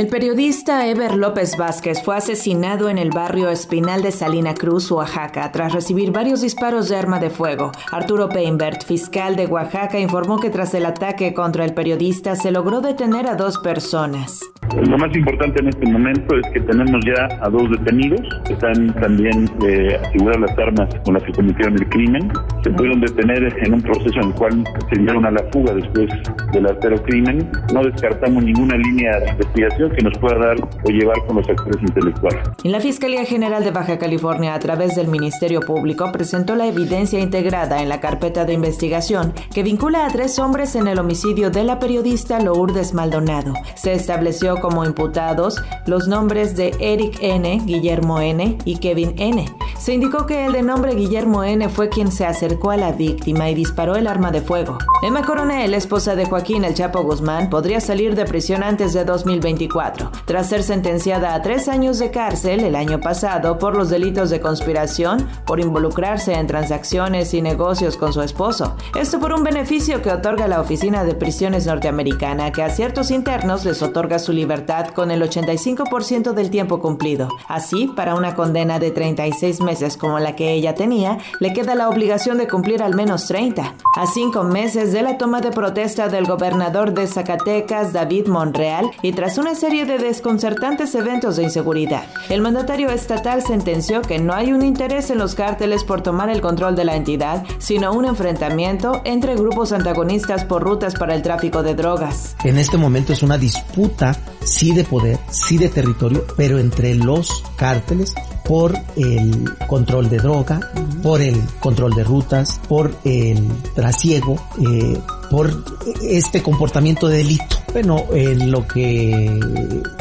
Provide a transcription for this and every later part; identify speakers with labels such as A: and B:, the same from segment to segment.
A: El periodista Ever López Vázquez fue asesinado en el barrio Espinal de Salina Cruz, Oaxaca, tras recibir varios disparos de arma de fuego. Arturo Peinbert, fiscal de Oaxaca, informó que tras el ataque contra el periodista se logró detener a dos personas.
B: Lo más importante en este momento es que tenemos ya a dos detenidos, están también eh, aseguradas las armas con las que cometieron el crimen. Se pudieron detener en un proceso en el cual se dieron a la fuga después del artero crimen. No descartamos ninguna línea de investigación que nos pueda dar o llevar con los actores intelectuales.
A: En la Fiscalía General de Baja California, a través del Ministerio Público, presentó la evidencia integrada en la carpeta de investigación que vincula a tres hombres en el homicidio de la periodista Lourdes Maldonado. Se estableció como imputados los nombres de Eric N., Guillermo N. y Kevin N. Se indicó que el de nombre Guillermo N. fue quien se acercó a la víctima y disparó el arma de fuego. Emma Coronel, esposa de Joaquín El Chapo Guzmán, podría salir de prisión antes de 2024, tras ser sentenciada a tres años de cárcel el año pasado por los delitos de conspiración por involucrarse en transacciones y negocios con su esposo. Esto por un beneficio que otorga la Oficina de Prisiones Norteamericana, que a ciertos internos les otorga su libertad con el 85% del tiempo cumplido. Así, para una condena de 36 meses como la que ella tenía, le queda la obligación de cumplir al menos 30. A cinco meses de la toma de protesta del gobernador de Zacatecas, David Monreal, y tras una serie de desconcertantes eventos de inseguridad, el mandatario estatal sentenció que no hay un interés en los cárteles por tomar el control de la entidad, sino un enfrentamiento entre grupos antagonistas por rutas para el tráfico de drogas.
C: En este momento es una disputa sí de poder, sí de territorio, pero entre los cárteles por el control de droga, por el control de rutas, por el trasiego, eh, por este comportamiento de delito. Bueno, en lo que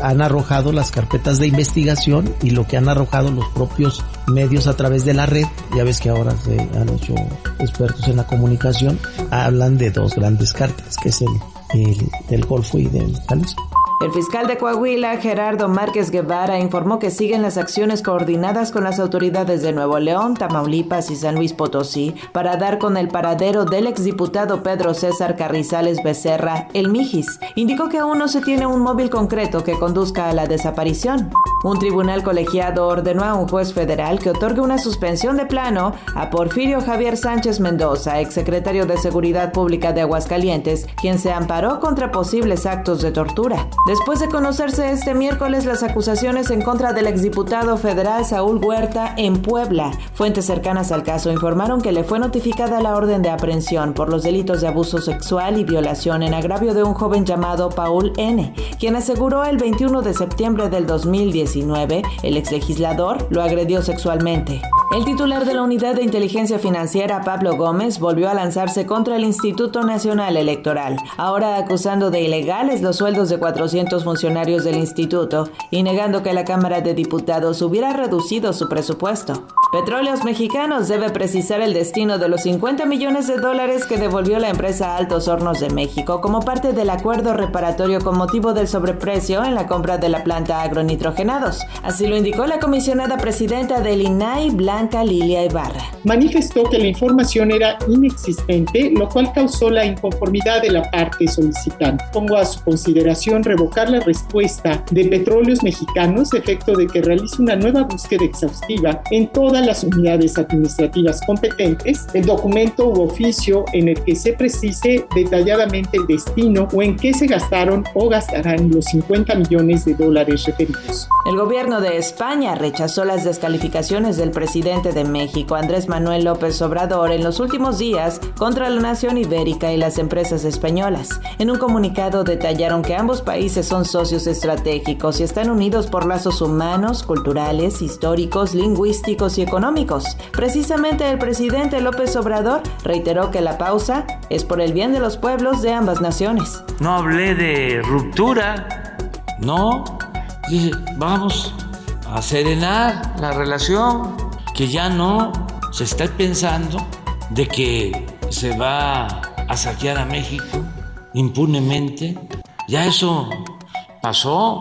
C: han arrojado las carpetas de investigación y lo que han arrojado los propios medios a través de la red, ya ves que ahora se han hecho expertos en la comunicación, hablan de dos grandes cárteles, que es el, el del Golfo y del Jalisco.
A: El fiscal de Coahuila, Gerardo Márquez Guevara, informó que siguen las acciones coordinadas con las autoridades de Nuevo León, Tamaulipas y San Luis Potosí para dar con el paradero del exdiputado Pedro César Carrizales Becerra, el Mijis. Indicó que aún no se tiene un móvil concreto que conduzca a la desaparición. Un tribunal colegiado ordenó a un juez federal que otorgue una suspensión de plano a Porfirio Javier Sánchez Mendoza, exsecretario de Seguridad Pública de Aguascalientes, quien se amparó contra posibles actos de tortura. Después de conocerse este miércoles las acusaciones en contra del exdiputado federal Saúl Huerta en Puebla, fuentes cercanas al caso informaron que le fue notificada la orden de aprehensión por los delitos de abuso sexual y violación en agravio de un joven llamado Paul N., quien aseguró el 21 de septiembre del 2019 el exlegislador lo agredió sexualmente. El titular de la Unidad de Inteligencia Financiera, Pablo Gómez, volvió a lanzarse contra el Instituto Nacional Electoral, ahora acusando de ilegales los sueldos de 400 funcionarios del instituto y negando que la Cámara de Diputados hubiera reducido su presupuesto. Petróleos Mexicanos debe precisar el destino de los 50 millones de dólares que devolvió la empresa Altos Hornos de México como parte del acuerdo reparatorio con motivo del sobreprecio en la compra de la planta agronitrogenados. Así lo indicó la comisionada presidenta del INAI, Blanca Lilia Ibarra.
D: Manifestó que la información era inexistente, lo cual causó la inconformidad de la parte solicitante. Pongo a su consideración revocar la respuesta de Petróleos Mexicanos, efecto de que realice una nueva búsqueda exhaustiva en toda las unidades administrativas competentes el documento u oficio en el que se precise detalladamente el destino o en qué se gastaron o gastarán los 50 millones de dólares referidos.
A: El gobierno de España rechazó las descalificaciones del presidente de México, Andrés Manuel López Obrador, en los últimos días contra la nación ibérica y las empresas españolas. En un comunicado detallaron que ambos países son socios estratégicos y están unidos por lazos humanos, culturales, históricos, lingüísticos y económicos. Precisamente el presidente López Obrador reiteró que la pausa es por el bien de los pueblos de ambas naciones.
E: No hablé de ruptura, no. Dije, vamos a serenar la relación, que ya no se está pensando de que se va a saquear a México impunemente. Ya eso pasó.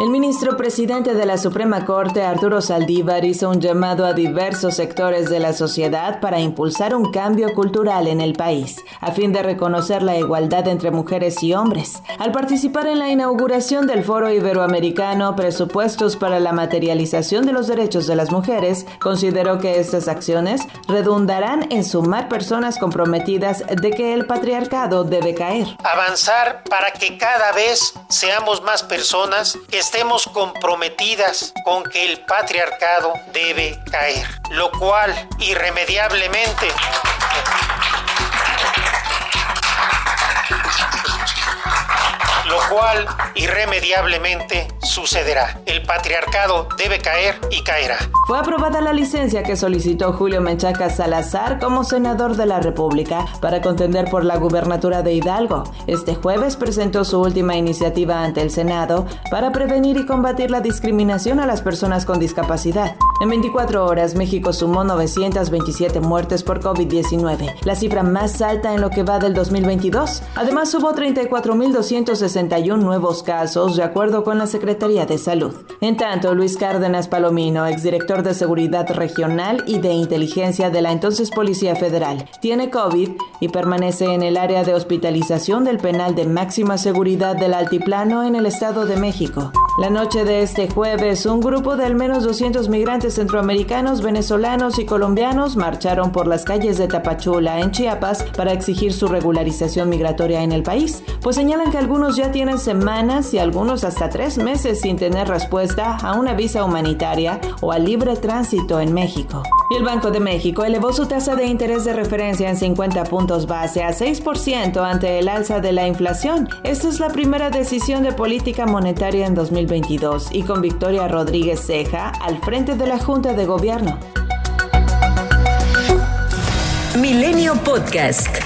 A: El ministro presidente de la Suprema Corte, Arturo Saldívar, hizo un llamado a diversos sectores de la sociedad para impulsar un cambio cultural en el país, a fin de reconocer la igualdad entre mujeres y hombres. Al participar en la inauguración del Foro Iberoamericano Presupuestos para la Materialización de los Derechos de las Mujeres, consideró que estas acciones redundarán en sumar personas comprometidas de que el patriarcado debe caer.
F: Avanzar para que cada vez seamos más personas que estemos comprometidas con que el patriarcado debe caer, lo cual irremediablemente lo cual irremediablemente sucederá. El patriarcado debe caer y caerá.
A: Fue aprobada la licencia que solicitó Julio Menchaca Salazar como senador de la República para contender por la gubernatura de Hidalgo. Este jueves presentó su última iniciativa ante el Senado para prevenir y combatir la discriminación a las personas con discapacidad. En 24 horas, México sumó 927 muertes por COVID-19, la cifra más alta en lo que va del 2022. Además, hubo 34.261 nuevos casos, de acuerdo con la Secretaría de Salud. En tanto, Luis Cárdenas Palomino, exdirector de Seguridad Regional y de Inteligencia de la entonces Policía Federal, tiene COVID y permanece en el área de hospitalización del penal de máxima seguridad del Altiplano en el Estado de México. La noche de este jueves, un grupo de al menos 200 migrantes centroamericanos, venezolanos y colombianos marcharon por las calles de Tapachula, en Chiapas, para exigir su regularización migratoria en el país, pues señalan que algunos ya tienen semanas y algunos hasta tres meses sin tener respuesta a una visa humanitaria o al libre tránsito en México. El Banco de México elevó su tasa de interés de referencia en 50 puntos base a 6% ante el alza de la inflación. Esta es la primera decisión de política monetaria en 2020 y con Victoria Rodríguez Ceja al frente de la Junta de Gobierno.
G: Milenio Podcast.